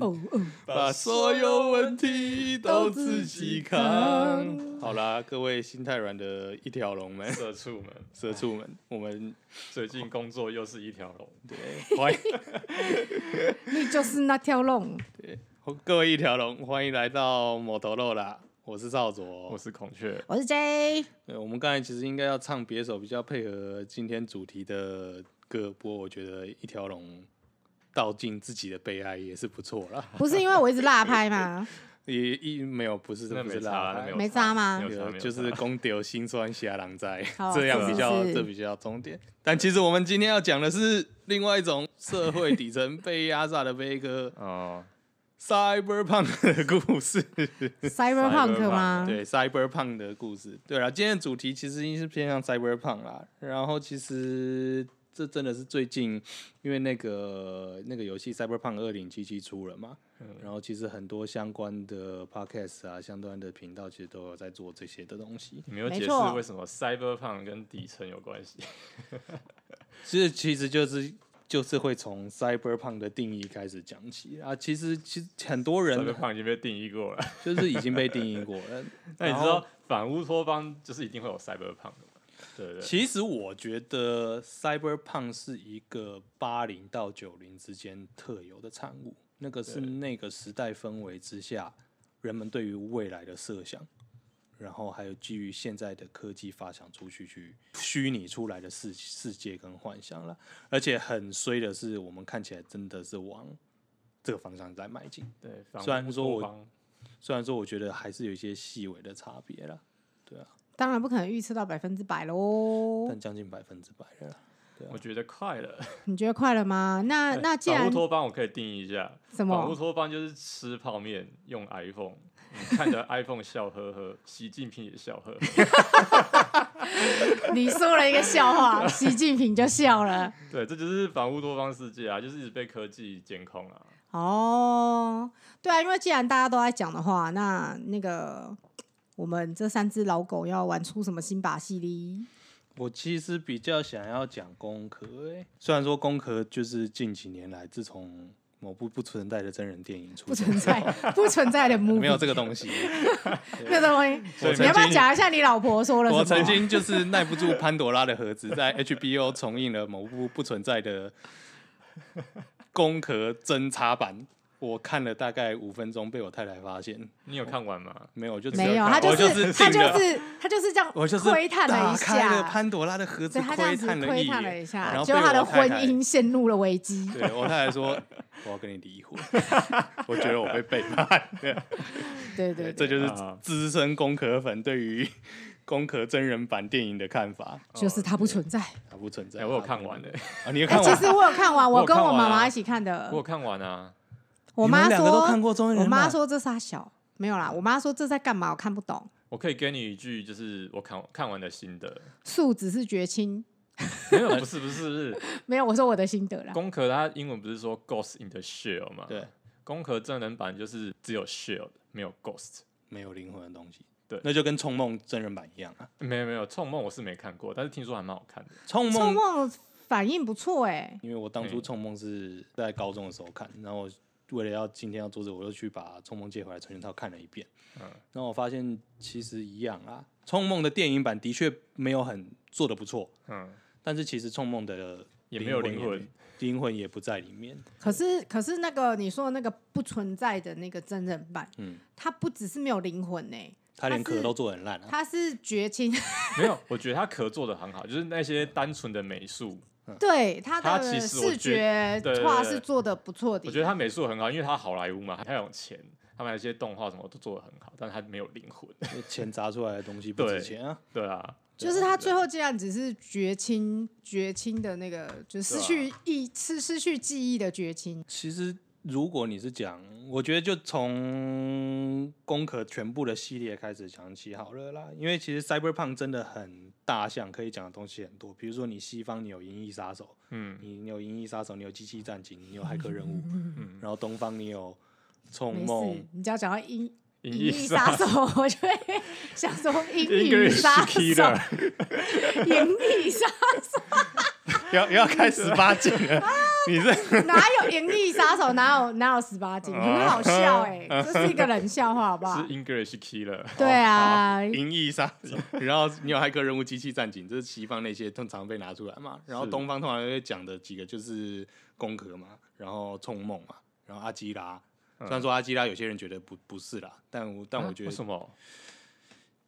哦哦，把所有问题都自己扛。好啦，各位心太软的一条龙们，社畜们，社畜们，我们 最近工作又是一条龙，对，欢迎，你就是那条龙，对，各位一条龙，欢迎来到摩托肉啦，我是少佐，我是孔雀，我是 J。对，我们刚才其实应该要唱别首比较配合今天主题的歌，不过我觉得一条龙。道尽自己的悲哀也是不错啦。不是因为我一直落拍吗？也一没有，不是这不是落拍，没差吗？就是公丢心酸下狼灾，这样比较这比较重点。但其实我们今天要讲的是另外一种社会底层被压榨的悲歌哦，Cyberpunk 的故事。Cyberpunk 吗？对，Cyberpunk 的故事。对了，今天的主题其实是偏向 Cyberpunk 啦。然后其实。这真的是最近，因为那个那个游戏《Cyberpunk 二零七七》出了嘛，嗯、然后其实很多相关的 Podcast 啊，相关的频道其实都有在做这些的东西。你没有解释为什么 Cyberpunk 跟底层有关系？其实其实就是就是会从 Cyberpunk 的定义开始讲起啊。其实其实很多人 Cyberpunk 已经被定义过了，就是已经被定义过了。那你知道反乌托邦就是一定会有 Cyberpunk 对对，其实我觉得 Cyberpunk 是一个八零到九零之间特有的产物，那个是那个时代氛围之下人们对于未来的设想，然后还有基于现在的科技发想出去去虚拟出来的世世界跟幻想了，而且很衰的是，我们看起来真的是往这个方向在迈进。对，虽然说我虽然说我觉得还是有一些细微的差别了，对啊。当然不可能预测到百分之百喽，但将近百分之百了。对啊，我觉得快了。你觉得快了吗？那那既然反乌托邦，我可以定义一下。什么？反乌托邦就是吃泡面用 iPhone，看着 iPhone 笑呵呵，习近平也笑呵呵。你说了一个笑话，习近平就笑了。对，这就是反乌托邦世界啊，就是一直被科技监控啊。哦，对啊，因为既然大家都在讲的话，那那个。我们这三只老狗要玩出什么新把戏哩？我其实比较想要讲攻壳，哎，虽然说攻壳就是近几年来，自从某部不存在的真人电影出，不存在，不存在的 movie，没有这个东西，没有这个东西。你要不要讲一下你老婆说了什么？我曾经就是耐不住潘朵拉的盒子，在 HBO 重映了某部不存在的攻壳侦查版。我看了大概五分钟，被我太太发现。你有看完吗？没有，就没有。他就是他就是他就是这样，我就是窥探了一下潘朵拉的盒子，窥探了一探了一下，然后他的婚姻陷入了危机。对我太太说：“我要跟你离婚。”我觉得我被背叛。对对，这就是资深工壳粉对于攻壳真人版电影的看法，就是它不存在，它不存在。我有看完的啊，你有看完？其实我有看完，我跟我妈妈一起看的。我有看完啊。我妈说，我妈说这仨小没有啦。我妈说这在干嘛？我看不懂。我可以给你一句，就是我看看完的心得。素只是绝亲？没有，不是，不是，不是。没有，我说我的心得啦。攻壳它英文不是说 Ghost in the Shell 吗？对，攻壳真人版就是只有 Shell，没有 Ghost，没有灵魂的东西。对，那就跟冲梦真人版一样啊。没有，没有，冲梦我是没看过，但是听说还蛮好看的。冲梦反应不错哎，因为我当初冲梦是在高中的时候看，然后。为了要今天要做这，我又去把《冲梦》借回来重新套看了一遍。嗯，然后我发现其实一样啊，《冲梦》的电影版的确没有很做的不错。嗯，但是其实《冲梦》的也没有灵魂，灵魂也不在里面。可是，可是那个你说的那个不存在的那个真人版，嗯，它不只是没有灵魂呢、欸，它连壳都做得很烂啊。它是绝情，没有，我觉得它壳做的很好，就是那些单纯的美术。对他的视觉画是做的不错的，我觉得他美术很好，因为他好莱坞嘛，他有钱，他们有些动画什么都做的很好，但是他没有灵魂，钱砸出来的东西不值钱啊。对啊，就是他最后竟然只是绝亲，绝亲的那个，就失去意失失去记忆的绝亲。其实。如果你是讲，我觉得就从攻壳全部的系列开始讲起好了啦。因为其实 Cyberpunk 真的很大项，可以讲的东西很多。比如说你西方你有银翼杀手，嗯，你有银翼杀手，你有机器战警，你有骇客任务，嗯，然后东方你有冲梦。你只要讲到银银翼杀手，我就会想说银翼杀手，银翼杀手，要要开十八禁了。你这 哪有银翼杀手？哪有哪有十八禁？很好笑哎、欸，这是一个冷笑话，好不好？是 English killer。对啊，银翼杀手。然后你有骇客任务、机器战警，这是西方那些通常被拿出来嘛。然后东方通常会讲的几个就是攻壳嘛，然后冲梦嘛，然后阿基拉。虽然说阿基拉有些人觉得不不是啦，但我但我觉得、啊、为什么？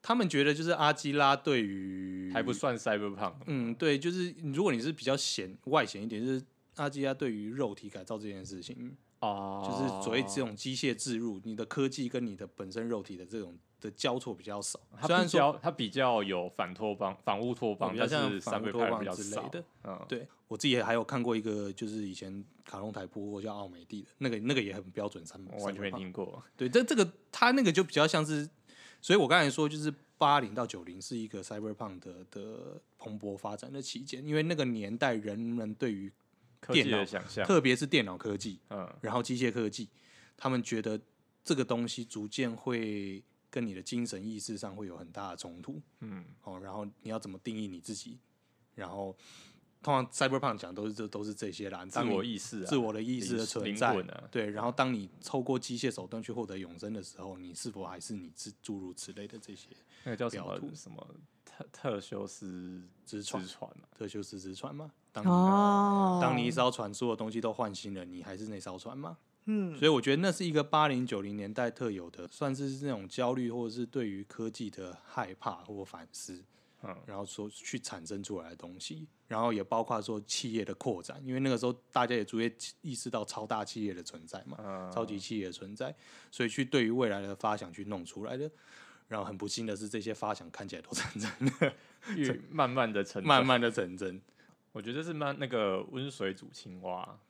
他们觉得就是阿基拉对于还不算 cyberpunk。嗯，对，就是如果你是比较显外显一点，就是阿基拉对于肉体改造这件事情啊，就是所谓这种机械置入，你的科技跟你的本身肉体的这种的交错比较少。虽然说它比较有反托邦、反乌托邦，比较像反乌托邦之类的。嗯，对我自己还有看过一个，就是以前卡通台播过叫奥美蒂的那个，那个也很标准三，我完全没听过。对，这这个他那个就比较像是。所以我刚才说，就是八零到九零是一个 cyberpunk 的的蓬勃发展的期间，因为那个年代人们对于电脑想象，特别是电脑科技，嗯，然后机械科技，他们觉得这个东西逐渐会跟你的精神意识上会有很大的冲突，嗯，哦，然后你要怎么定义你自己，然后。通常 cyberpunk 讲都是这都是这些啦，自我意识、啊、自我的意识的存在，啊、对。然后当你透过机械手段去获得永生的时候，你是否还是你诸诸如此类的这些？那个叫什么什么特特修斯之船特修斯之船吗？当你、哦、当你一艘船所有东西都换新了，你还是那艘船吗？嗯。所以我觉得那是一个八零九零年代特有的，算是那种焦虑或者是对于科技的害怕或反思。嗯，然后说去产生出来的东西，然后也包括说企业的扩展，因为那个时候大家也逐渐意识到超大企业的存在嘛，嗯、超级企业的存在，所以去对于未来的发想去弄出来的。然后很不幸的是，这些发想看起来都成真了，越慢慢的成，慢慢的成真。我觉得是慢那个温水煮青蛙，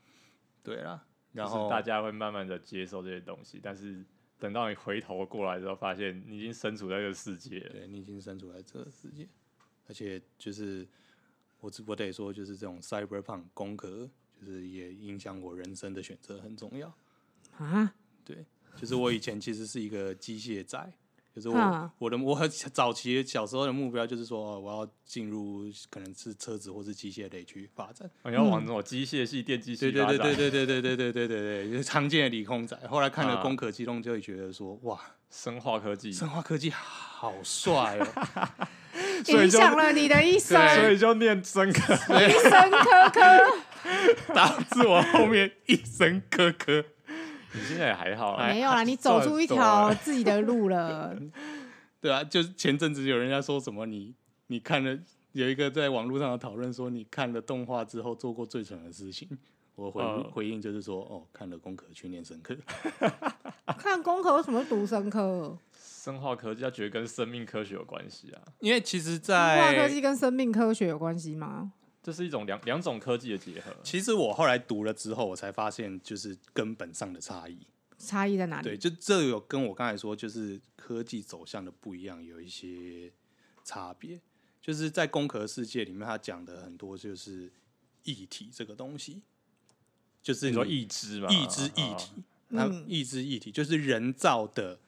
对啦，然后大家会慢慢的接受这些东西，但是等到你回头过来之后，发现你已经身处在这个世界，对，你已经身处在这个世界。而且就是我我得说，就是这种 cyberpunk 攻壳，就是也影响我人生的选择很重要啊。对，就是我以前其实是一个机械宅，就是我我的我很早期小时候的目标就是说，我要进入可能是车子或是机械类去发展。我要往那种机械系、电机系发展。对对对对对对对对对对对，就是常见的理工仔。后来看了《工科机动》，就会觉得说，哇，生化科技，生化科技好帅哦。影响了你的一生，所以就念生科，一生科科，导致我后面一生科科。你现在也还好，没有啦，你走出一条自己的路了。对啊，就是前阵子有人家说什么，你你看了有一个在网络上的讨论说，你看了动画之后做过最蠢的事情。我回、呃、回应就是说，哦，看了工科去念生科。看工科为什么会读生科？生化科技，要觉得跟生命科学有关系啊？因为其实，在生化科技跟生命科学有关系吗？这是一种两两种科技的结合。其实我后来读了之后，我才发现就是根本上的差异。差异在哪里？对，就这有跟我刚才说，就是科技走向的不一样，有一些差别。就是在工壳世界里面，他讲的很多就是异体这个东西，就是你说异肢嘛，异肢异体，那异肢异体就是人造的。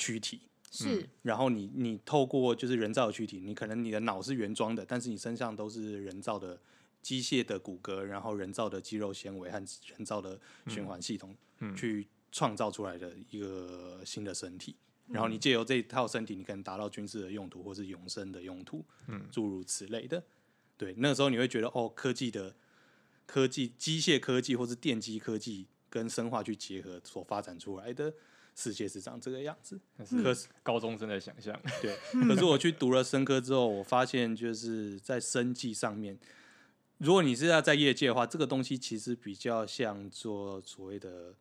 躯体是，嗯、然后你你透过就是人造的躯体，你可能你的脑是原装的，但是你身上都是人造的机械的骨骼，然后人造的肌肉纤维和人造的循环系统，嗯、去创造出来的一个新的身体。嗯、然后你借由这一套身体，你可能达到军事的用途或是永生的用途，嗯，诸如此类的。对，那个时候你会觉得哦，科技的科技、机械科技或是电机科技跟生化去结合所发展出来的。世界是长这个样子，可是高中生的想象。对，可是我去读了生科之后，我发现就是在生技上面，如果你是要在业界的话，这个东西其实比较像做所谓的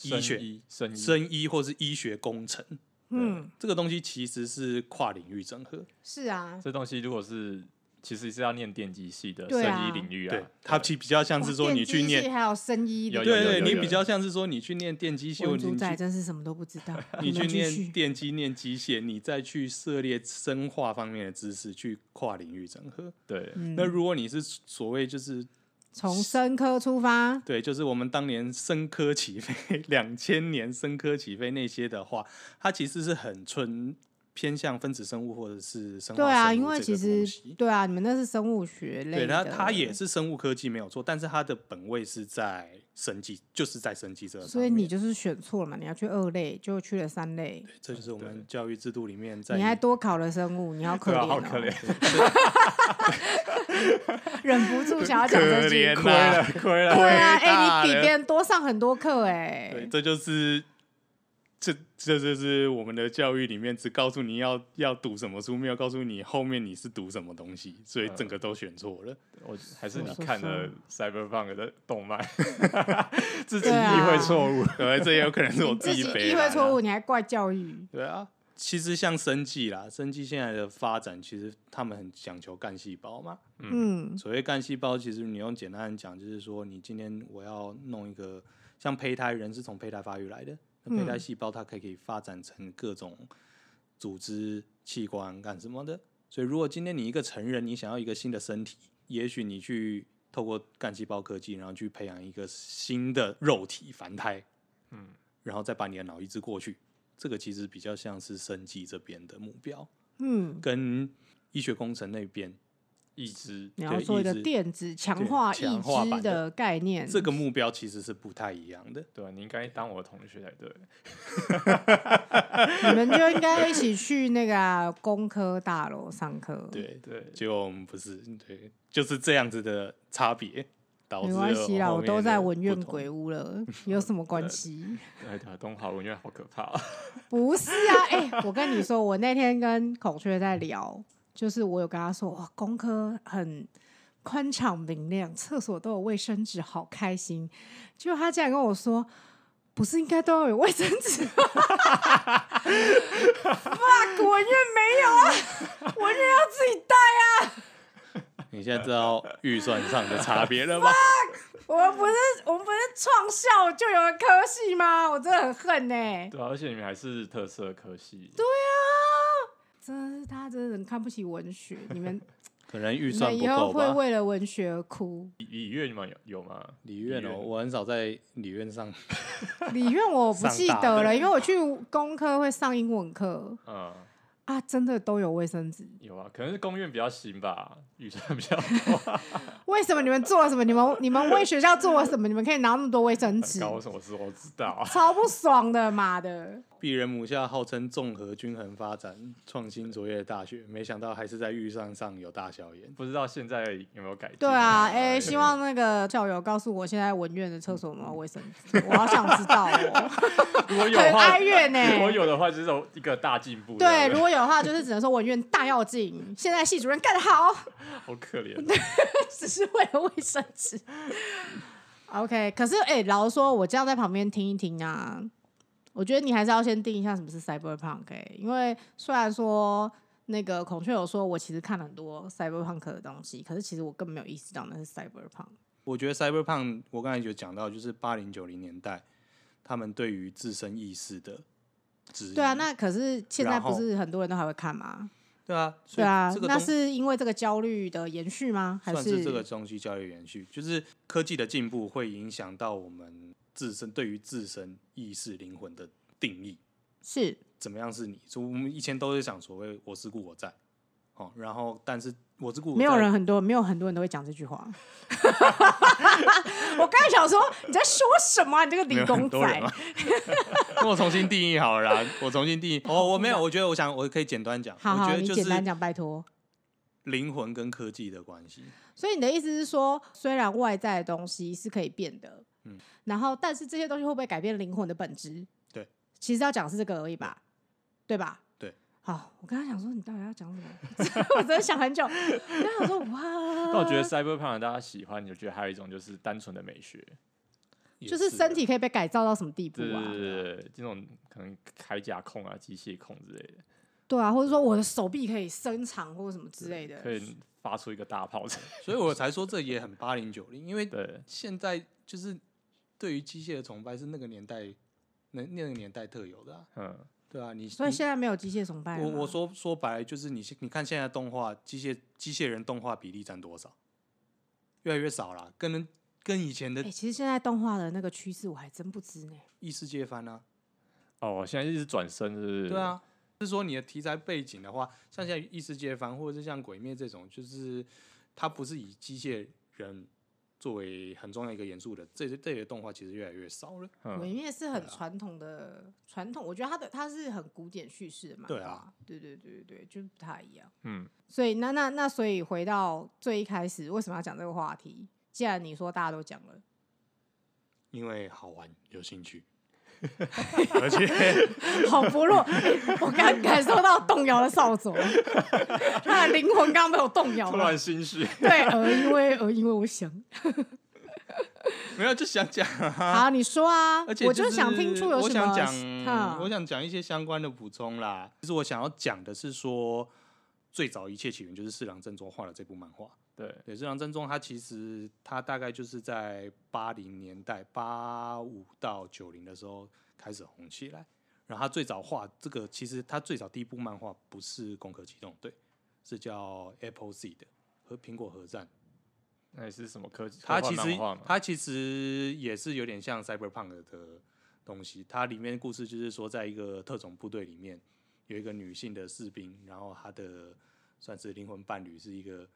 医学、生医、生医或是医学工程。嗯，这个东西其实是跨领域整合。是啊，这东西如果是。其实是要念电机系的生医领域啊，对，它其比较像是说你去念，还有生医的，对对，你比较像是说你去念电机系，我主宰真是什么都不知道。你 去念电机、念机械，你再去涉猎生化方面的知识，去跨领域整合。对，那如果你是所谓就是从生科出发，对，就是我们当年生科起飞，两千年生科起飞那些的话，它其实是很纯。偏向分子生物或者是生化对啊，因为其实对啊，你们那是生物学类对，的，它它也是生物科技没有错，但是它的本位是在生技，就是在生技这上。所以你就是选错了嘛，你要去二类，就去了三类，对，这就是我们教育制度里面在你还多考了生物，你好可怜、哦好可怜 忍不住想要讲这怜啊亏了，对啊，哎、你比了别人多上很多课哎、对，这就是这这就是我们的教育里面只告诉你要要读什么书，没有告诉你后面你是读什么东西，所以整个都选错了。我还是你看了说 Cyberpunk 的动漫，自己意会错误。对，这也有可能是我 自己己意会错误，你还怪教育？对啊，其实像生技啦，生技现在的发展，其实他们很讲求干细胞嘛。嗯所谓干细胞，其实你用简单的讲，就是说你今天我要弄一个像胚胎，人是从胚胎发育来的，那胚胎细胞它可以可以发展成各种组织器官干什么的。所以如果今天你一个成人，你想要一个新的身体，也许你去透过干细胞科技，然后去培养一个新的肉体凡胎，嗯，然后再把你的脑移植过去，这个其实比较像是生技这边的目标，嗯，跟医学工程那边意志你要做一个电子强化对强意志的概念，这个目标其实是不太一样的。对啊，你应该当我的同学才对。你们就应该一起去那个啊工科大楼上课。，对，对，结果我们不是，对，就是这样子的差别，导致没关系啦，我都在文苑鬼屋了，有什么关系？对的，东华文苑好可怕啊。不是啊，哎、我跟你说，我那天跟孔雀在聊，就是我有跟他说，哇，工科很宽敞明亮，厕所都有卫生纸，好开心。结果他竟然跟我说，不是应该都要有卫生纸吗？fuck，文院没有啊，文院要自己带啊。你现在知道预算上的差别了吧？我们不是我们不是创校就有个科系吗？我真的很恨呢、对啊，而且你们还是特色科系。对啊，真的是他真的很看不起文学，你们 可能预你算不们以后够吧。会为了文学而哭。理理院你们有有吗？理院哦、我很少在理院上。理院我不记上大得了，因为我去工科会上英文课嗯，啊，真的都有卫生纸。有啊，可能是公院比较新吧，预算比较多。为什么你们做了什么？你们你们为学校做了什么？你们可以拿那么多卫生纸？搞什么事我知道啊。超不爽的，妈的！鄙人母校号称综合均衡发展、创新卓越的大学，没想到还是在预算上有大小眼。不知道现在有没有改进？对啊，哎、希望那个校友告诉我，现在文院的厕所有没有卫生纸？我好想知道哦，如果有的话，很哀怨呢、如果有的话，就是有一个大进步。对，如果有的话，就是只能说文院大要进。现在系主任干得好，好可怜。只是为了卫生纸。OK，可是哎、老实说，我这样在旁边听一听啊，我觉得你还是要先定一下什么是 cyberpunk、欸。因为虽然说那个孔雀有说我其实看了很多 cyberpunk 的东西，可是其实我根本没有意识到那是 cyberpunk。我觉得 cyberpunk，我刚才就讲到，就是八零九零年代他们对于自身意识的质疑。对啊，那可是现在不是很多人都还会看吗？对啊，对啊那是因为这个焦虑的延续吗？还算是这个东西焦虑延续，就是科技的进步会影响到我们自身对于自身意识灵魂的定义。是怎么样是你？所以我们以前都是想所谓“我是故我在”，哦，然后但是我是故我在没有人很多，没有很多人都会讲这句话。我刚才想说你在说什么啊？你这个理工仔？那我重新定义好了啦，我重新定义。哦，我没有，我觉得我想我可以简单讲，好好，我觉得就是你简单讲，拜托。灵魂跟科技的关系。所以你的意思是说，虽然外在的东西是可以变的，嗯然后但是这些东西会不会改变灵魂的本质？对，其实要讲是这个而已吧，对吧？对。好，我刚才想说你到底要讲什么？我真的想很久。我刚才想说哇，但我觉得 cyberpunk 大家喜欢，你就觉得还有一种就是单纯的美学，就是身体可以被改造到什么地步啊？对对对，这种可能铠甲控啊、机械控之类的，对啊，或者说我的手臂可以伸长或者什么之类的。可以发出一个大炮。所以我才说这也很八零九零，因为对，现在就是对于机械的崇拜是那个年代那那个年代特有的、啊，嗯，对啊，你所以你现在没有机械崇拜我我说说白了就是你你看现在动画机械机械人动画比例占多少？越来越少了，跟跟以前的哎、其实现在动画的那个趋势我还真不知呢。异世界番啊，哦，现在一直转身是不是？对啊，就是说你的题材背景的话，像现在异世界番或者是像鬼灭这种，就是它不是以机械人作为很重要一个元素的，这些这些动画其实越来越少了。鬼灭是很传统的传统，我觉得它的它是很古典叙事的嘛。对啊，对对对对对，就是不太一样。嗯，所以那那那所以回到最一开始，为什么要讲这个话题？既然你说大家都讲了，因为好玩，有兴趣。而且 好不弱，我刚感受到动摇的少佐，他的灵魂刚刚被我动摇了，突然心虚。对，呃，因为呃，因为我想，没有就想讲、啊。好，你说啊，而且、就是、我就想听出有什么。我想讲，我想讲一些相关的补充啦。其实我想要讲的是说，最早一切起源就是四郎正宗画的这部漫画。对，对，四郎正宗他其实他大概就是在八零年代八五到九零的时候开始红起来。然后他最早画这个，其实他最早第一部漫画不是《攻壳机动队》，是叫《Apple Seed》和苹果核战。那也是什么科技？它其实它其实也是有点像 Cyberpunk 的东西。它里面故事就是说，在一个特种部队里面，有一个女性的士兵，然后她的算是灵魂伴侣是一个。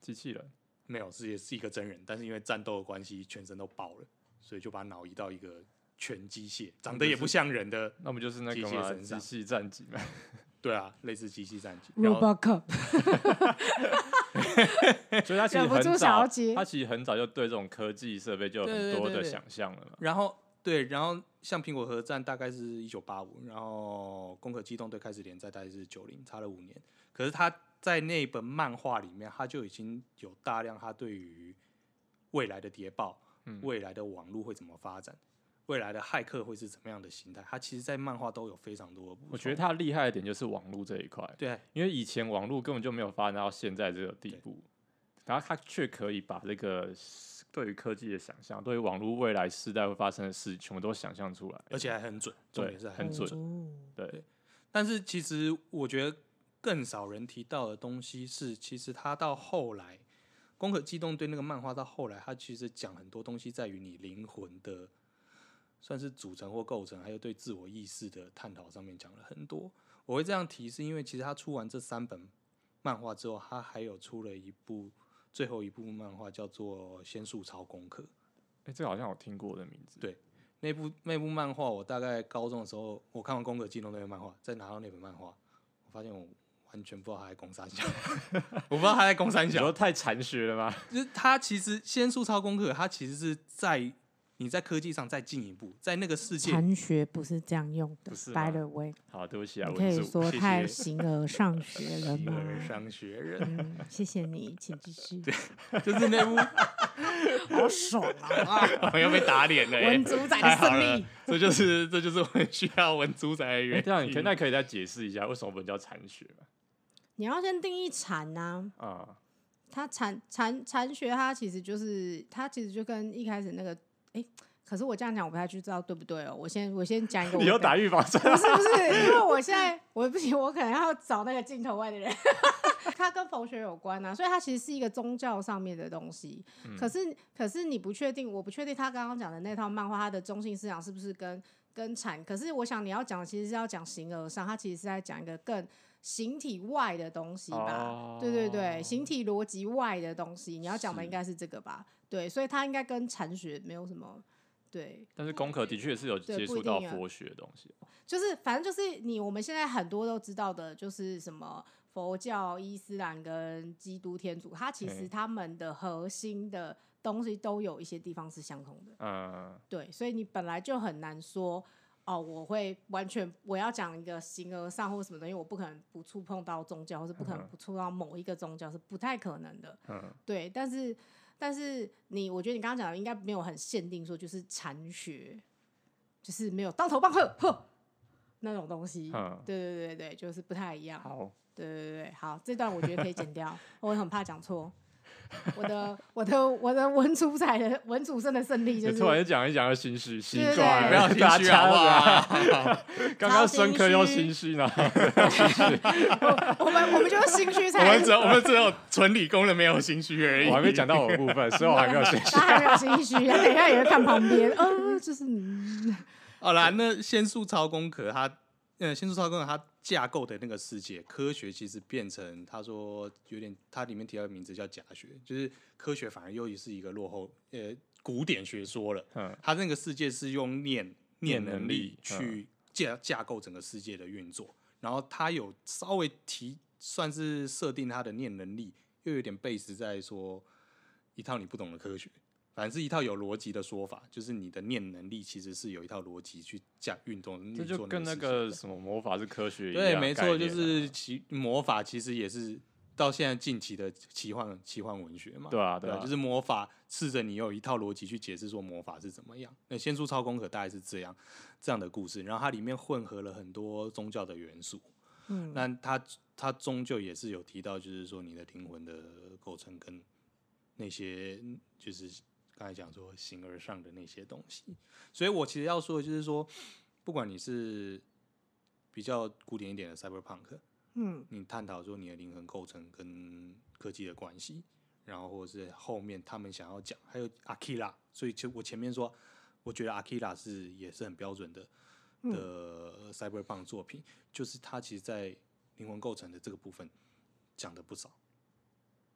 机器人没有，是也是一个真人，但是因为战斗的关系，全身都爆了，所以就把脑移到一个全机械，长得也不像人的，那不就是那个机器战警吗？对啊，类似机器战警。Robocop。所以他其实很早，他其实很早就对这种科技设备就有很多的想象了嘛。然后对，然后像苹果核战大概是一九八五，然后攻壳机动队开始连载大概是九零，差了五年。可是他。在那本漫画里面，他就已经有大量他对于未来的谍报、嗯、未来的网络会怎么发展、未来的骇客会是怎么样的形态，他其实，在漫画都有非常多的。我觉得他厉害的点就是网络这一块，对，因为以前网络根本就没有发展到现在这个地步，然后他却可以把这个对于科技的想象、对于网络未来时代会发生的事，全部都想象出来，而且还很准，重点，是很准，对，对。但是其实我觉得。更少人提到的东西是，其实他到后来，《攻壳机动队》那个漫画到后来，他其实讲很多东西，在于你灵魂的算是组成或构成，还有对自我意识的探讨上面讲了很多。我会这样提，是因为其实他出完这三本漫画之后，他还有出了一部最后一部漫画，叫做《仙术超功课》。哎，这个好像我听过的名字。对，那部那部漫画，我大概高中的时候，我看完《宫格机动那本漫画，再拿到那本漫画，我发现我。完全不知道他在攻三小，我不知道他在攻三小，你说太残血了吗？就是他其实仙术超功课，他其实是在你在科技上再进一步，在那个世界残学不是这样用的。By the way，好，对不起啊，你可以说太形而上学了吗？形而上学人，嗯，谢谢你，请继续。对，就是那部，好爽啊！我又被打脸了，文主宰的胜利，这就是这就是我们需要文主宰的原因。这样，你可那可以再解释一下，为什么不能叫残血吗？你要先定义禅呐，啊，它禅禅禅学，它其实就是它其实就跟一开始那个，哎、欸，可是我这样讲我不太知道对不对哦、喔。我先我先讲一个，你要打预防针？不是不是，因为我现在我不行，我可能要找那个镜头外的人。它跟佛学有关啊，所以它其实是一个宗教上面的东西。嗯、可是可是你不确定，我不确定他刚刚讲的那套漫画，它的中心思想是不是跟跟禅？可是我想你要讲的其实是要讲形而上，它其实是在讲一个更。形体外的东西吧，oh. 对对对，形体逻辑外的东西，你要讲的应该是这个吧？对，所以它应该跟禅学没有什么对。但是功课的确是有接触到佛学的东西，就是反正就是你我们现在很多都知道的，就是什么佛教、伊斯兰跟基督天主，它其实他们的核心的东西都有一些地方是相同的。嗯，对，所以你本来就很难说。哦，我会完全我要讲一个形而上或什么东西，我不可能不触碰到宗教，或是不可能不触到某一个宗教，是不太可能的。嗯，对。但是，但是你，我觉得你刚刚讲的应该没有很限定说就是禅学，就是没有当头棒喝呵那种东西。嗯，对对对对，就是不太一样。好，对对对，好，这段我觉得可以剪掉，我很怕讲错。我的我的我的文主宰的文主生的胜利就是突然讲一讲要心虚，奇怪，不要心虚啊！刚刚深刻又心虚呢。我们我们就是心虚才。我们只有我们只有纯理工的没有心虚而已。我还没讲到我的部分，所以我还没有心虚。他还没有心虚，他等一下也会看旁边。嗯，就是。好啦，那仙术超工壳他，呃，仙术超工壳他架构的那个世界，科学其实变成他说有点，他里面提到的名字叫假学，就是科学反而又是一个落后呃古典学说了。嗯，他那个世界是用念念能力去架架构整个世界的运作，然后他有稍微提算是设定他的念能力，又有点 base 在说一套你不懂的科学。反正是一套有逻辑的说法，就是你的念能力其实是有一套逻辑去讲运动。这就跟那个什么魔法是科学一样。对，没错，就是其魔法其实也是到现在近期的奇幻奇幻文学嘛。对啊，对啊，就是魔法试着你有一套逻辑去解释说魔法是怎么样。那《仙术超攻壳》大概是这样这样的故事，然后它里面混合了很多宗教的元素。嗯，那它它终究也是有提到，就是说你的灵魂的构成跟那些就是。刚才讲说形而上的那些东西，所以我其实要说的就是说，不管你是比较古典一点的 cyberpunk，嗯，你探讨说你的灵魂构成跟科技的关系，然后或者是后面他们想要讲，还有 Akira，所以就我前面说，我觉得 Akira 是也是很标准的的 cyberpunk 作品，就是他其实在灵魂构成的这个部分讲的不少。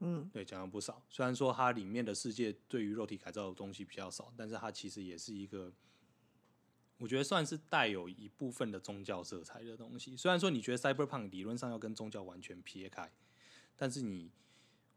嗯，对，讲了不少。虽然说它里面的世界对于肉体改造的东西比较少，但是它其实也是一个，我觉得算是带有一部分的宗教色彩的东西。虽然说你觉得 Cyberpunk 理论上要跟宗教完全撇开，但是你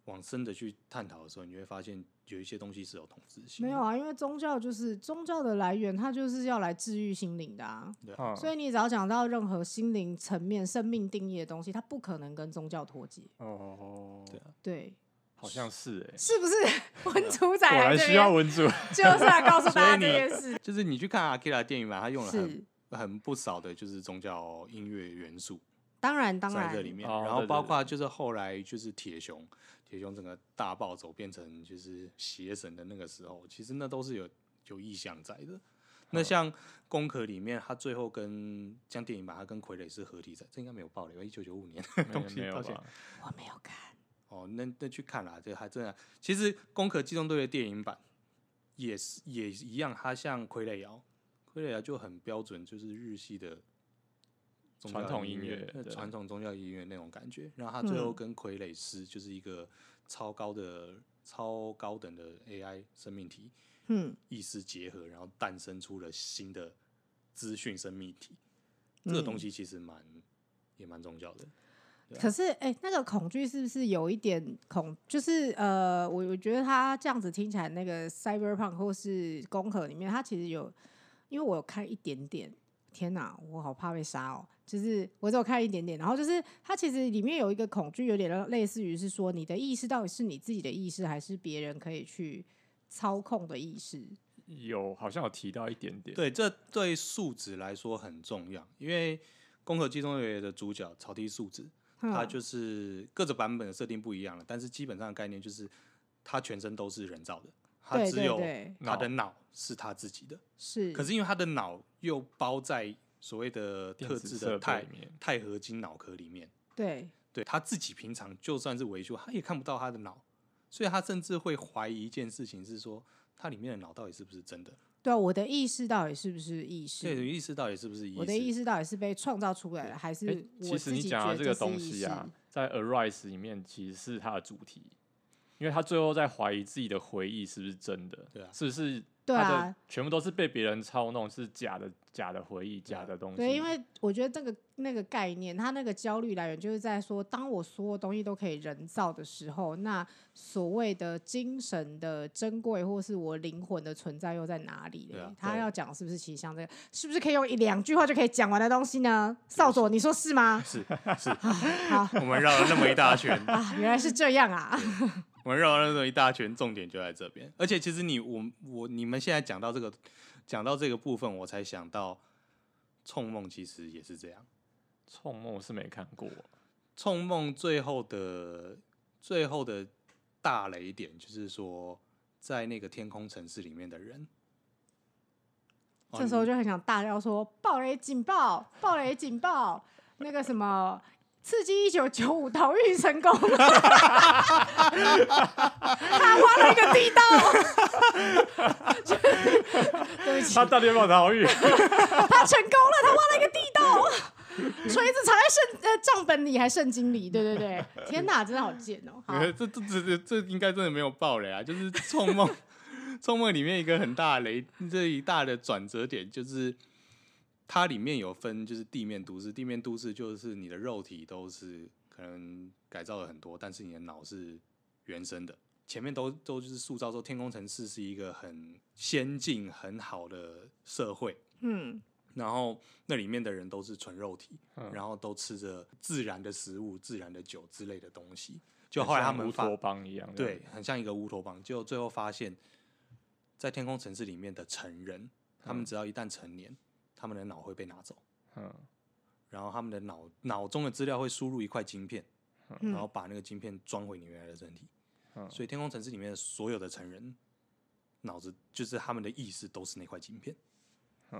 往深的去探讨的时候，你会发现有一些东西是有同质性。没有啊，因为宗教就是宗教的来源，它就是要来治愈心灵的啊。对啊。所以你只要讲到任何心灵层面、生命定义的东西，它不可能跟宗教脱节。哦，对啊，对。好像是哎、欸，是不是 文主仔来？我还需要文主，就是来告诉大家这件事。就是你去看阿基拉电影版，他用了很很不少的，就是宗教音乐元素。当然，当然在这里面，然后包括就是后来就是铁熊，铁熊整个大暴走变成就是邪神的那个时候，其实那都是有有意向在的。那像攻壳里面，他最后跟将电影版他跟傀儡是合体在，这应该没有爆雷吧？一九九五年东西，抱歉，我没有看。哦，那那去看啦，这还真的。其实《攻壳机动队》的电影版也是也一样，它像傀儡窑，傀儡窑就很标准，就是日系的传统音乐，传统宗教音乐那种感觉。然后他最后跟傀儡师就是一个超高的、嗯、超高等的 AI 生命体，嗯，意识结合，然后诞生出了新的资讯生命体。嗯、这个东西其实蛮也蛮宗教的。可是，哎、欸，那个恐惧是不是有一点恐？就是呃，我我觉得他这样子听起来，那个 Cyberpunk 或是攻壳里面，他其实有，因为我有看一点点。天哪，我好怕被杀哦！就是我只有看一点点，然后就是它其实里面有一个恐惧，有点类似于是说，你的意识到底是你自己的意识，还是别人可以去操控的意识？有，好像有提到一点点。对，这对素子来说很重要，因为攻壳机动队的主角草剃素子。它就是各个版本的设定不一样了，但是基本上的概念就是，它全身都是人造的，它只有他的脑是他自己的，是。可是因为他的脑又包在所谓的特制的钛钛合金脑壳里面，对，对，他自己平常就算是维修，他也看不到他的脑，所以他甚至会怀疑一件事情是说，它里面的脑到底是不是真的。对啊，我的意识到底是不是意识？对，意识到底是不是意识？我的意识到底是被创造出来的，还是我自己觉得这是意识？其实你讲的这个东西啊，在 Arise 里面其实是它的主题，因为他最后在怀疑自己的回忆是不是真的，对啊，是不是？对啊，全部都是被别人操弄，是假的，假的回忆，假的东西。对，因为我觉得这个那个概念，他那个焦虑来源就是在说，当我所有东西都可以人造的时候，那所谓的精神的珍贵，或是我灵魂的存在又在哪里呢？啊、他要讲是不是其实像这个，是不是可以用一两句话就可以讲完的东西呢？少佐，你说是吗？是是，好，我们绕了那么一大圈啊，原来是这样啊。我们绕了那么一大圈，重点就在这边。而且其实你我我你们现在讲到这个，讲到这个部分，我才想到，冲梦其实也是这样。冲梦是没看过。冲梦最后的最后的大雷点就是说，在那个天空城市里面的人，这时候就很想大叫说：“暴雷警报！暴雷警报！”那个什么。刺激一九九五逃狱成功，他挖了一个地道。对不起，他到底有没有逃狱？他成功了，他挖了一个地道，锤子藏在圣呃账本里还圣经里，对对对，天哪，真的好贱哦！这这这这这应该真的没有爆雷啊，就是《冲梦》《冲梦》里面一个很大的雷，这一大的转折点就是它里面有分，就是地面都市，地面都市就是你的肉体都是可能改造了很多，但是你的脑是原生的。前面都都就是塑造说天空城市是一个很先进很好的社会，嗯，然后那里面的人都是纯肉体，嗯、然后都吃着自然的食物、自然的酒之类的东西。就后来他们乌托邦一样，对，很像一个乌托邦。就最后发现，在天空城市里面的成人，他们只要一旦成年，他们的脑会被拿走，嗯，然后他们的脑脑中的资料会输入一块晶片，嗯、然后把那个晶片装回你原来的身体。嗯。所以天空城市里面的所有的成人脑子，就是他们的意识都是那块晶片，嗯，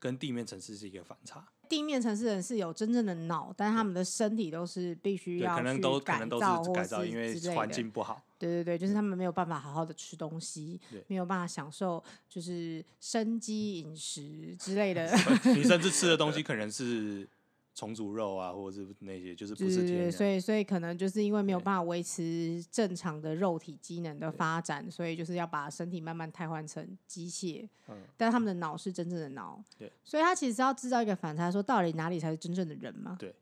跟地面城市是一个反差。地面城市人是有真正的脑，但他们的身体都是必须要可能都可能都是改造，因为环境不好。对对对，就是他们没有办法好好的吃东西，没有办法享受就是生机饮食之类的。你甚至吃的东西可能是。重组肉啊，或者是那些，就是不是天然，所以所以可能就是因为没有办法维持正常的肉体机能的发展，所以就是要把身体慢慢替换成机械。嗯，但他们的脑是真正的脑，对，所以他其实要制造一个反差，说到底哪里才是真正的人嘛？对，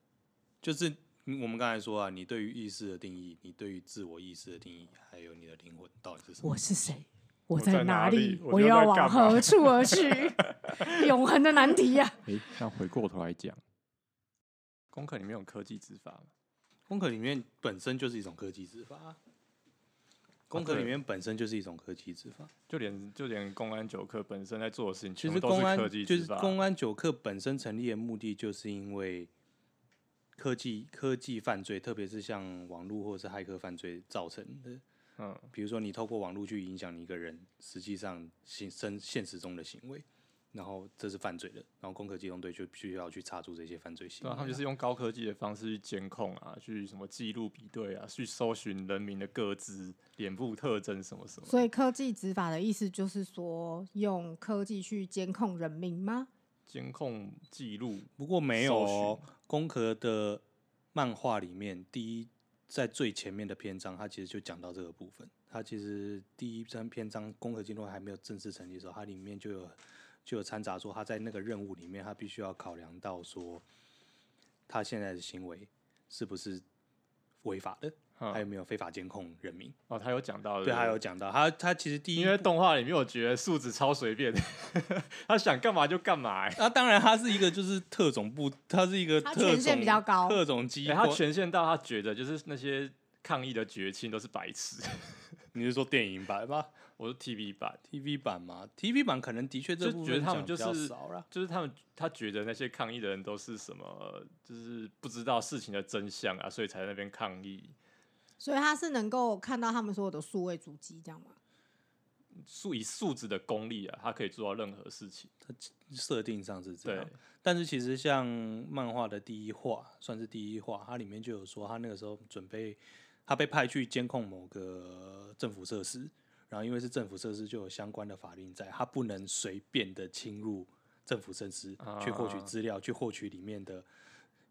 就是我们刚才说啊，你对于意识的定义，你对于自我意识的定义，还有你的灵魂到底是什么？我是谁？我在哪里？我，我要往何处而去？永恒的难题呀、啊！哎、欸，那回过头来讲。功课里面有科技执法吗？功课里面本身就是一种科技执法。功课里面本身就是一种科技执法，就连就连公安九课本身在做的事情，其实公安就是公安九课本身成立的目的，就是因为科技科技犯罪，特别是像网络或者是骇客犯罪造成的。嗯，比如说你透过网络去影响你一个人，实际上现生现实中的行为。然后这是犯罪的，然后攻壳机动队就必须要去查出这些犯罪行为。对啊，他们就是用高科技的方式去监控啊，去什么记录比对啊，去搜寻人民的各自、脸部特征什么什么。所以科技执法的意思就是说，用科技去监控人民吗？监控记录，不过没有哦。攻壳的漫画里面，第一在最前面的篇章，他其实就讲到这个部分。他其实第一章篇章，攻壳进度还没有正式成立的时候，它里面就有。就有掺杂说，他在那个任务里面，他必须要考量到说，他现在的行为是不是违法的，还有没有非法监控人民？哦，他有讲到，对，他有讲到，他他其实第一，因为动画里面我觉得素质超随便，他想干嘛就干嘛。那、啊、当然，他是一个就是特种部，他是一个特种权限比较高，特种机、欸，他权限到他觉得就是那些抗议的绝亲都是白痴。你是说电影版吗？我是 TV 版，TV 版嘛，TV 版可能的确这部觉得他们就是少了，就是他们他觉得那些抗议的人都是什么，就是不知道事情的真相啊，所以才在那边抗议。所以他是能够看到他们所有的数位足迹，这样吗？数以数字的功力啊，他可以做到任何事情。他设定上是这样，但是其实像漫画的第一话，算是第一话，它里面就有说，他那个时候准备，他被派去监控某个政府设施。然后，因为是政府设施，就有相关的法令在，他不能随便的侵入政府设施去获取资料，去获取里面的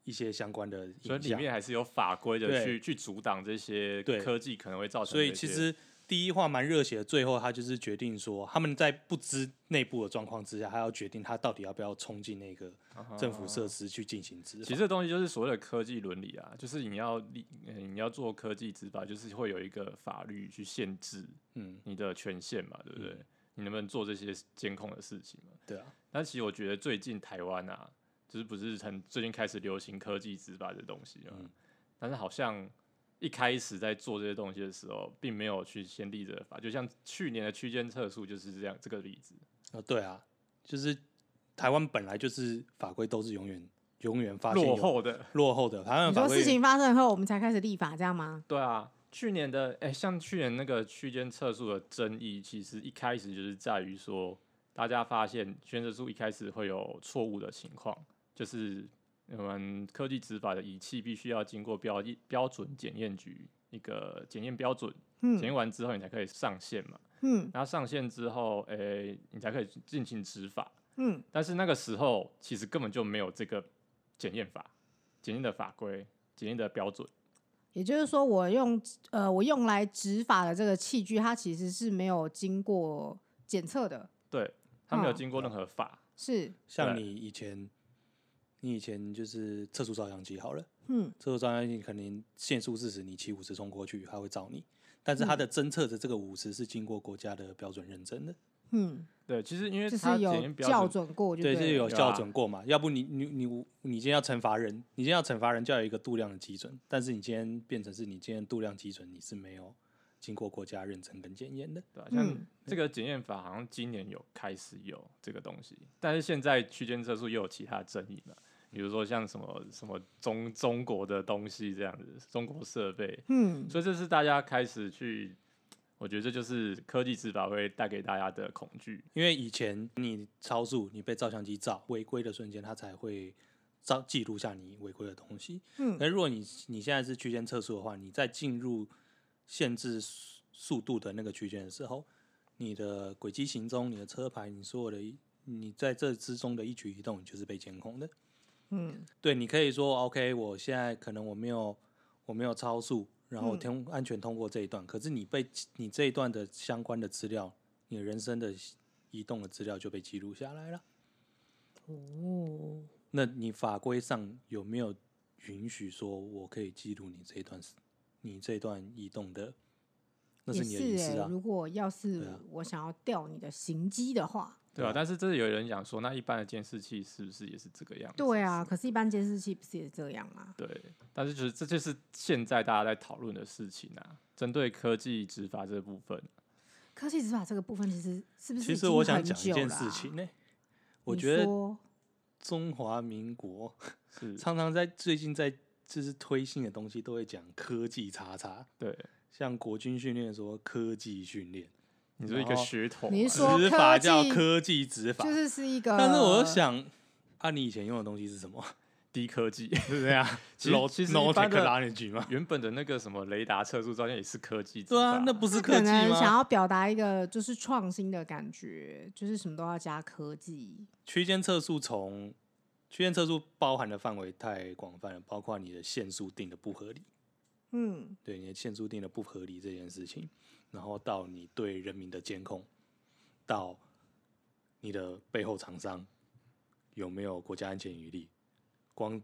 一些相关的。所以里面还是有法规的，去去阻挡这些科技可能会造成。所以其实。第一话蛮热血的，最后他就是决定说，他们在不知内部的状况之下，他要决定他到底要不要冲进那个政府设施去进行执法。其实这东西就是所谓的科技伦理啊，就是你要立，你要做科技执法，就是会有一个法律去限制，嗯，你的权限嘛，对不对？嗯、你能不能做这些监控的事情嘛？对啊。但其实我觉得最近台湾啊，就是不是很最近开始流行科技执法的东西啊，嗯、但是好像。一开始在做这些东西的时候，并没有去先立这个法，就像去年的区间测速就是这样这个例子。哦，对啊，就是台湾本来就是法规都是永远永远发现落后的落后的。台湾很多事情发生以后，我们才开始立法，这样吗？对啊，去年的哎、欸，像去年那个区间测速的争议，其实一开始就是在于说，大家发现区间测速一开始会有错误的情况，就是。我们科技执法的仪器必须要经过标标准检验局一个检验标准，检验完之后你才可以上线嘛。嗯，然后上线之后，诶、欸，你才可以进行执法。嗯，但是那个时候其实根本就没有这个检验法，检验的法规、检验的标准。也就是说，我用呃，我用来执法的这个器具，它其实是没有经过检测的。对，它没有经过任何法。嗯、是像你以前，你以前就是测速照相机好了，嗯，测速照相机肯定限速四十，你骑五十冲过去，它会照你。但是它的侦测的这个五十是经过国家的标准认证的。嗯，对，其实因为它有校准过对，对，是有校准过嘛？要不你你你你今天要惩罚人，你今天要惩罚人就要有一个度量的基准，但是你今天变成是你今天度量基准你是没有经过国家认证跟检验的，对吧？像这个检验法好像今年有开始有这个东西，但是现在区间测速又有其他争议嘛？比如说像什么什么中中国的东西这样子，中国设备，嗯，所以这是大家开始去。我觉得这就是科技执法会带给大家的恐惧，因为以前你超速，你被照相机照违规的瞬间，它才会照记录下你违规的东西。嗯，那如果你你现在是区间测速的话，你在进入限制速度的那个区间的时候，你的轨迹行踪、你的车牌、你所有的你在这之中的一举一动，你就是被监控的。嗯，对，你可以说 OK，我现在可能我没有我没有超速。然后通安全通过这一段，嗯，可是你被你这一段的相关的资料，你的人生的移动的资料就被记录下来了。哦，那你法规上有没有允许说我可以记录你这一段你这一段移动的？那是你的隐私啊。如果要是我想要调你的行迹的话。对啊，但是这是有人讲说，那一般的监视器是不是也是这个样子？对啊，可是，一般监视器不是也这样吗？对，但是就是这就是现在大家在讨论的事情啊，针对科技执法这个部分。科技执法这个部分，其实是不是？其实我想讲一件事情呢、欸，我觉得中华民国是 常常在最近在就是推新的东西，都会讲科技叉叉。对，像国军训练说科技训练。你说一个噱头，你说执法叫科技执法，就是是一个。但是我想，啊，你以前用的东西是什么？低科技，是这样。其实其实一般的原本的那个什么雷达测速照相也是科技。对啊，那不是科技吗？可能想要表达一个就是创新的感觉，就是什么都要加科技。区间测速从区间测速包含的范围太广泛了，包括你的限速定的不合理。嗯，对，你的限速定的不合理这件事情。然后到你对人民的监控，到你的背后厂商有没有国家安全余力，光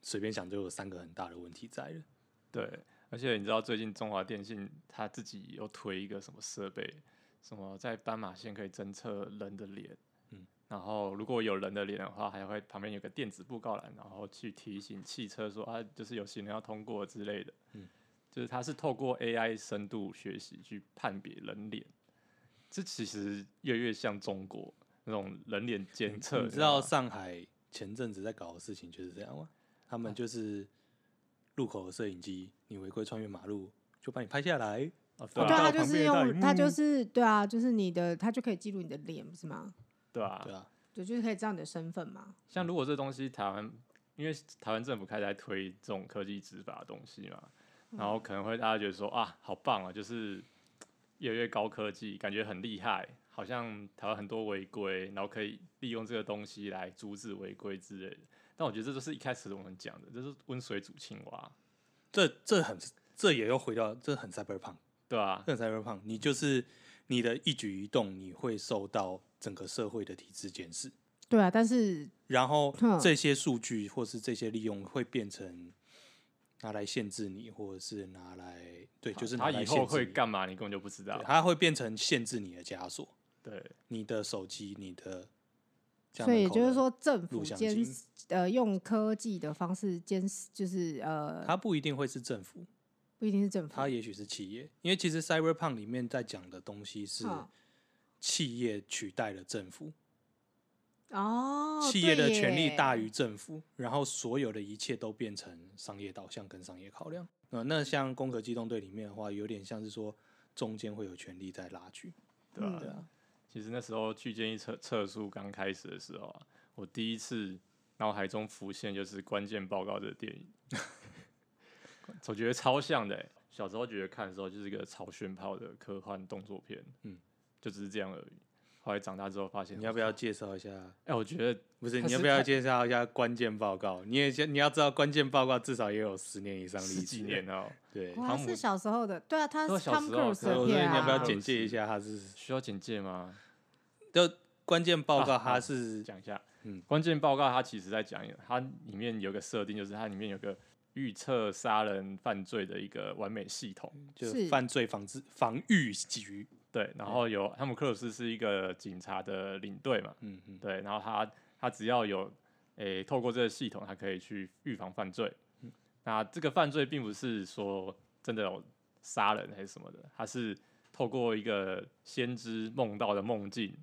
随便想就有三个很大的问题在了。对，而且你知道最近中华电信他自己又推一个什么设备，什么在斑马线可以侦测人的脸，嗯，然后如果有人的脸的话，还会旁边有个电子布告栏，然后去提醒汽车说啊，就是有行人要通过之类的，嗯。就是它是透过 AI 深度学习去判别人脸，这其实越来越像中国那种人脸监测。你知道上海前阵子在搞的事情就是这样吗？他们就是路口的摄影机，你违规穿越马路就把你拍下来。哦，对啊，他就是用，他就是对啊，就是你的，他就可以记录你的脸，不是吗？对啊，对啊，对，就是可以知道你的身份嘛。像如果这东西台湾，因为台湾政府开始在推这种科技执法的东西嘛。然后可能会大家觉得说啊，好棒啊，就是越来越高科技，感觉很厉害，好像台湾很多违规，然后可以利用这个东西来阻止违规之类的。但我觉得这就是一开始我们讲的，这是温水煮青蛙。这这很，这也又回到这很 cyberpunk，对啊，这很 cyberpunk，你就是你的一举一动，你会受到整个社会的体制监视。对啊，但是然后这些数据或是这些利用会变成。拿来限制你，或者是拿来对，就是拿来他以后会干嘛？你根本就不知道。它会变成限制你的枷锁。对，你的手机，你的。所以就是说，政府监呃用科技的方式监视，就是呃，它不一定会是政府，不一定是政府，它也许是企业。因为其实 Cyberpunk 里面在讲的东西是企业取代了政府。哦，企业的权力大于政府，然后所有的一切都变成商业导向跟商业考量。呃，那像《攻壳机动队》里面的话，有点像是说中间会有权力在拉锯，对啊，对啊。其实那时候去建议测测速刚开始的时候啊，我第一次脑海中浮现就是《关键报告》这个电影，我觉得超像的、欸。小时候觉得看的时候就是一个超炫炮的科幻动作片，嗯，就只是这样而已。后来长大之后发现，你要不要介绍一下？哎、欸，我觉得不是，你要不要介绍一下关键报告？你也先你要知道，关键报告至少也有十年以上历史，几年哦。对，他是小时候的，对啊，他是 Tom Cruise 的片啊。你要不要简介一下？他是需要简介吗？就关键报告，他是讲、啊、一下。嗯，关键报告，它其实在讲，它里面有个设定，就是它里面有个预测杀人犯罪的一个完美系统，就是犯罪防治防御局。对，然后有汤姆克鲁斯是一个警察的领队嘛，嗯嗯，对，然后他他只要有诶、欸、透过这个系统，他可以去预防犯罪。嗯、那这个犯罪并不是说真的有杀人还是什么的，他是透过一个先知梦到的梦境，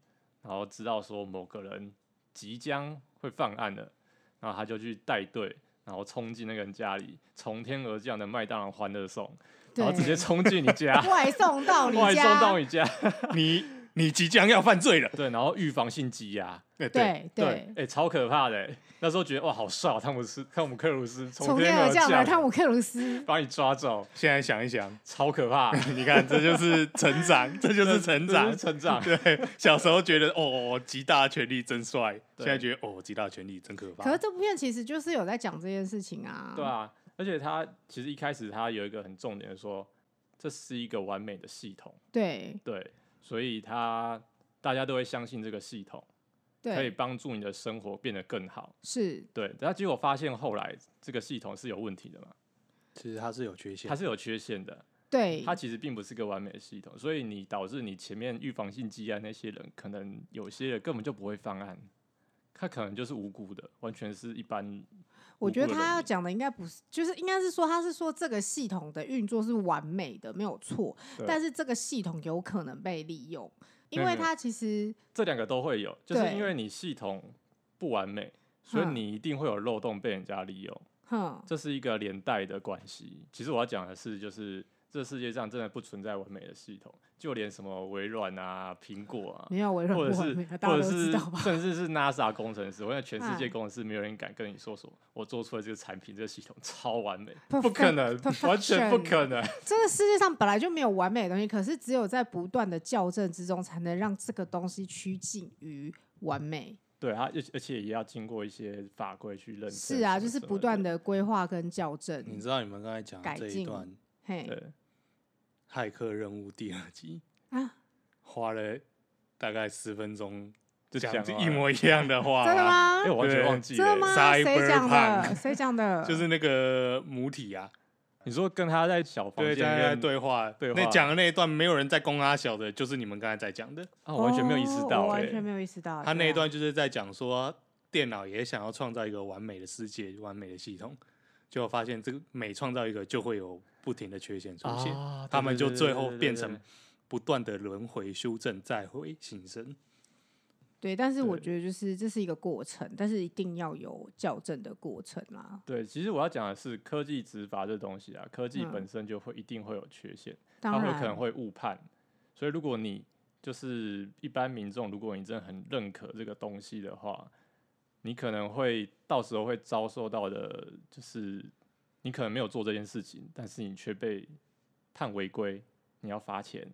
然后知道说某个人即将会犯案了，然后他就去带队，然后冲进那个人家里，从天而降的麦当劳欢乐颂。然后直接冲进你家，外送到你 家，外送到你家，你你即将要犯罪了。对，然后预防性羁押，对对对，哎、欸，超可怕的。那时候觉得哇，好帅，汤姆斯汤姆克鲁斯从天而降的汤姆克鲁斯把你抓走。现在想一想，超可怕。你看，这就是成长，这就是成长，成长。对，小时候觉得哦，极大权力真帅，现在觉得哦，极大权力真可怕。可是这部片其实就是有在讲这件事情啊。对啊。而且他其实一开始他有一个很重点的说，这是一个完美的系统。对对，所以他大家都会相信这个系统，可以帮助你的生活变得更好。是对，但结果发现后来这个系统是有问题的嘛？其实它是有缺陷，它是有缺陷的。对，它其实并不是个完美的系统，所以你导致你前面预防性羁押那些人，可能有些人根本就不会犯案，他可能就是无辜的，完全是一般。我觉得他要讲的应该不是，就是应该是说，他是说这个系统的运作是完美的，没有错。但是这个系统有可能被利用，因为它其实这两个都会有，就是因为你系统不完美，所以你一定会有漏洞被人家利用。哼，这是一个连带的关系。其实我要讲的是，就是。这世界上真的不存在完美的系统，就连什么微软啊、苹果啊，没有微软，或者是或者是甚至是 NASA 工程师，我想全世界工程师没有人敢跟你说说，我做出来这个产品、这个系统超完美，不可能，完全不可能。这个世界上本来就没有完美的东西，可是只有在不断的校正之中，才能让这个东西趋近于完美。对啊，而而且也要经过一些法规去认证。是啊，就是不断的规划跟校正。你知道你们刚才讲的这一段，嘿。骇客任务第二集啊，花了大概十分钟就讲一模一样的话，真的吗？哎，我完全忘记了，真的吗？谁讲的？谁讲的？就是那个母体啊。你说跟他在小房间对对话，对那讲的那一段没有人在攻他小的，就是你们刚才在讲的啊，我完全没有意识到，完全没有意识到。他那一段就是在讲说，电脑也想要创造一个完美的世界，完美的系统。就发现这个每创造一个，就会有不停的缺陷出现，啊、他们就最后变成不断的轮回修正，再回新生。对，但是我觉得就是这是一个过程，但是一定要有校正的过程啦。对，其实我要讲的是科技执法这东西啊，科技本身就会一定会有缺陷，嗯、它会可能会误判。所以如果你就是一般民众，如果你真的很认可这个东西的话。你可能会到时候会遭受到的，就是你可能没有做这件事情，但是你却被判违规，你要罚钱，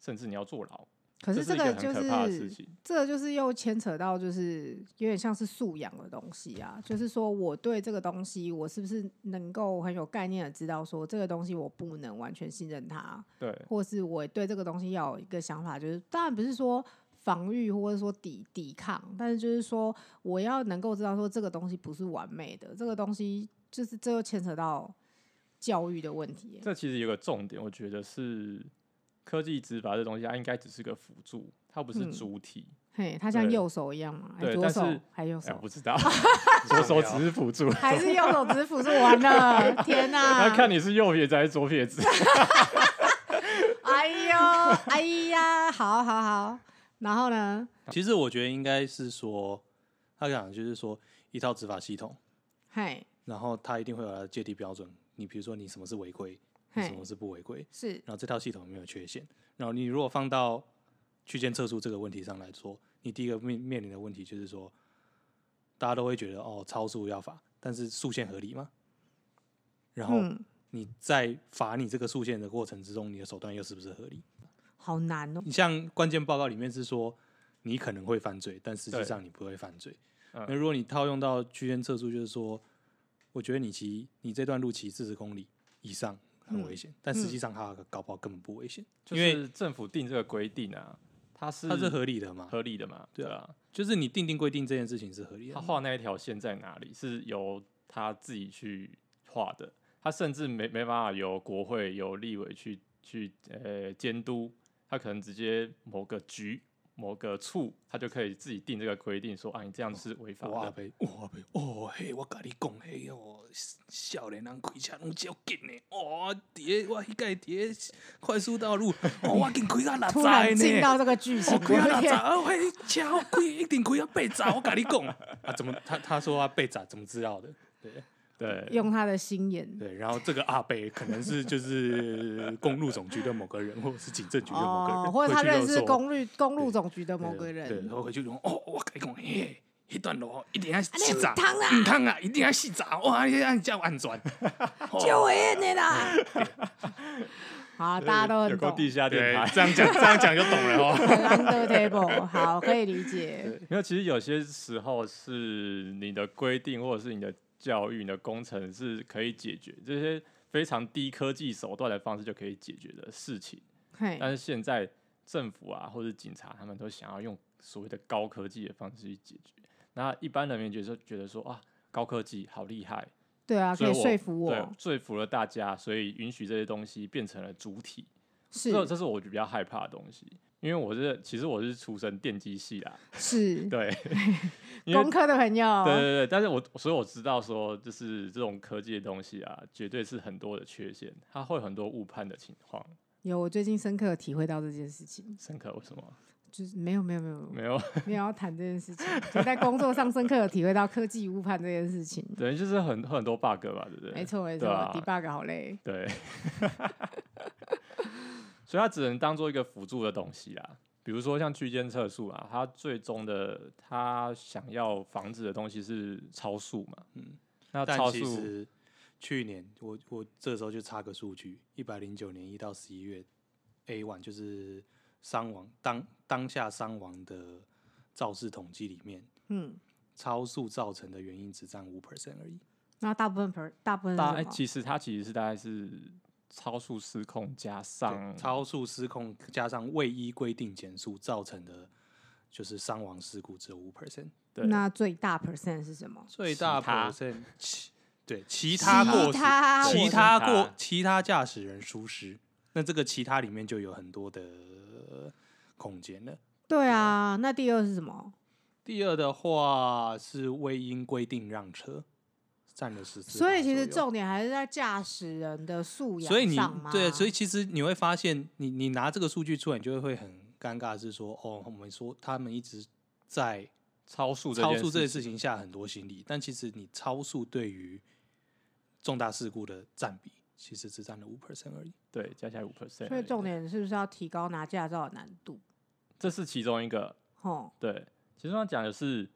甚至你要坐牢。可是这个就是，这个就是又牵扯到，就是有点像是素养的东西啊。就是说，我对这个东西，我是不是能够很有概念的知道，说这个东西我不能完全信任它。对，或是我对这个东西要有一个想法，就是当然不是说。防御或者说抵抵抗，但是就是说，我要能够知道说这个东西不是完美的，这个东西就是这又牵扯到教育的问题。这其实有个重点，我觉得是科技执法这东西，它应该只是个辅助，它不是主体。嗯、嘿，它像右手一样嘛？对，左手但是还右手？不知道，左手只是辅助，还是右手只是辅助？完了，天哪！那看你是右撇子还是左撇子。哎呦，哎呀，好好好。然后呢？其实我觉得应该是说，他讲就是说一套执法系统，嘿，然后它一定会有它的界定标准。你比如说，你什么是违规，你什么是不违规，是。然后这套系统有没有缺陷？然后你如果放到区间测速这个问题上来说，你第一个面面临的问题就是说，大家都会觉得哦，超速要罚，但是速限合理吗？然后你在罚你这个速限的过程之中，你的手段又是不是合理？好难哦！你像关键报告里面是说，你可能会犯罪，但实际上你不会犯罪。那如果你套用到区间测速，就是说，我觉得你骑你这段路骑四十公里以上很危险，嗯、但实际上它搞不好根本不危险，因为政府定这个规定啊，它是它是合理的嘛，合理的嘛，对啊，就是你定定规定这件事情是合理的。他画那一条线在哪里，是由他自己去画的，他甚至没没办法由国会、由立委去去呃监督，他可能直接某个局。某个处，他就可以自己定这个规定，说啊，你这样是违法的。哇呗，哇呗，哦嘿，我跟你讲嘿哦，少年人开车拢较紧呢。哇，底我迄个底快速道路，哦，我紧开到六十呢。突然进到这个剧情，开到六十，哦嘿，车开一定开到八十，我跟你讲。啊，怎么他他说他八十，怎么知道的？对。对，用他的心眼。对，然后这个阿伯可能是就是公路总局的某个人，或者是警政局的某个人，哦、或者他认识公路公路总局的某个人。对，然后回去就说：“哦，我跟你讲，嘿，一段路一定要洗澡，唔通啊，唔通啊，一定要洗澡，哇，要按叫安全，就会的啦。”好，大家都很懂。有地下电台，这样讲，这样讲就懂了哦。Under table，好，可以理解。因为其实有些时候是你的规定，或者是你的。教育的工程是可以解决这些非常低科技手段的方式就可以解决的事情，但是现在政府啊或者警察他们都想要用所谓的高科技的方式去解决，那一般人民觉得觉得说啊高科技好厉害，对啊，可以说服我，对，说服了大家，所以允许这些东西变成了主体，是，这这是我比较害怕的东西。因为我是，其实我是出身电机系啦，是对，工科的朋友，对对对，但是我所以我知道说，就是这种科技的东西啊，绝对是很多的缺陷，它会有很多误判的情况。有，我最近深刻体会到这件事情。深刻为什么？就是没有没有没有没有没有要谈这件事情，就在工作上深刻的体会到科技误判这件事情。对，就是很很多 bug 吧，对不对？没错没错，debug 好累。对。所以它只能当做一个辅助的东西啦，比如说像区间测速啊，它最终的它想要防止的东西是超速嘛，嗯，那超速。但其实去年我我这个时候就插个数据，一百零九年一到十一月，A one 就是伤亡当当下伤亡的肇事统计里面，嗯，超速造成的原因只占五 percent 而已。那大部分 per 大部分大，其实它其实是大概是。超速失控加上超速失控加上未依规定减速造成的，就是伤亡事故只有五 percent。对，那最大 percent 是什么？最大 percent，其对其他过失，其他过其他驾驶人疏失。那这个其他里面就有很多的空间了。对啊，那第二是什么？第二的话是未因规定让车。占了十四，所以其实重点还是在驾驶人的素养上。所以你对，所以其实你会发现你，你你拿这个数据出来，你就会会很尴尬，是说哦，我们说他们一直在超速超速这件事情下很多心理，但其实你超速对于重大事故的占比，其实只占了五 percent 而已。对，加起来五 percent。所以重点是不是要提高拿驾照的难度？这是其中一个。哦，对，其实他讲的是。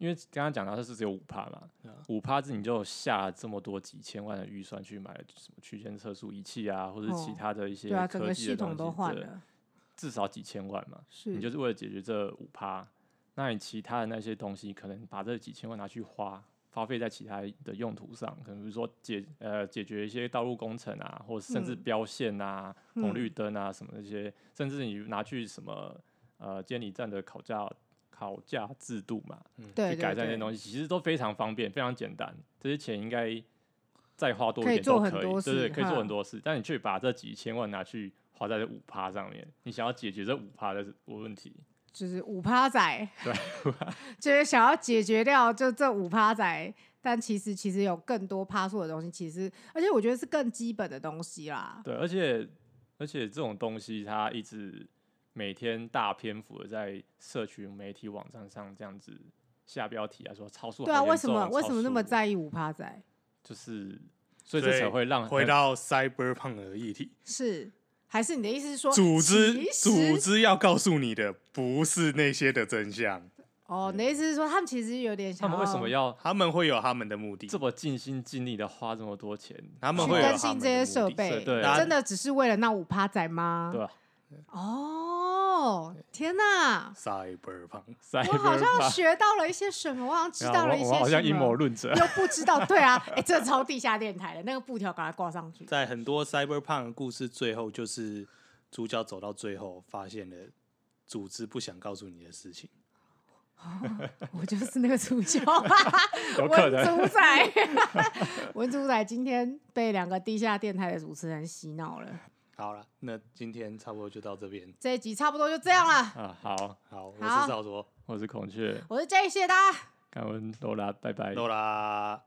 因为刚刚讲到它是只有五趴嘛，五趴子你就下了这么多几千万的预算去买什么区间测速仪器啊，或者其他的一些科技的东西，对，至少几千万嘛，你就是为了解决这五趴，那你其他的那些东西，可能把这几千万拿去花，花费在其他的用途上，可能比如说解呃解决一些道路工程啊，或者甚至标线啊、红绿灯啊什么那些，甚至你拿去什么呃监理站的考驾。考驾制度嘛，嗯，去改善这些东西，其实都非常方便，非常简单。这些钱应该再花多一点都可以，对，可以做很多事。但你却把这几千万拿去花在这五趴上面，你想要解决这五趴的问题，就是五趴仔，对，就是想要解决掉就这五趴仔。但其实其实有更多趴数的东西，其实而且我觉得是更基本的东西啦。对，而且而且这种东西它一直。每天大篇幅的在社群媒体网站上这样子下标题啊，说超速。对啊，为什么为什么那么在意五趴仔？就是，所以这才会让回到 Cyberpunk 的议题。是，还是你的意思是说，组织组织要告诉你的不是那些的真相？哦，你的意思是说，他们其实有点想，他们为什么要？他们会有他们的目的，这么尽心尽力的花这么多钱，他们会更新这些设备，对，真的只是为了那五趴仔吗？对。哦。哦，天哪！Cyberpunk，我好像学到了一些什么，我好像知道了一些什么。好像阴谋论者又不知道，对啊，哎、欸，这超地下电台的那个布条，把它挂上去。在很多 Cyberpunk 的故事最后，就是主角走到最后，发现了组织不想告诉你的事情。哦、我就是那个主角，文主宰，文主宰今天被两个地下电台的主持人洗脑了。好了，那今天差不多就到这边，这一集差不多就这样了。啊，好好，我是少卓，我是孔雀，我是 J，谢谢大家。感恩罗拉，拜拜，罗拉。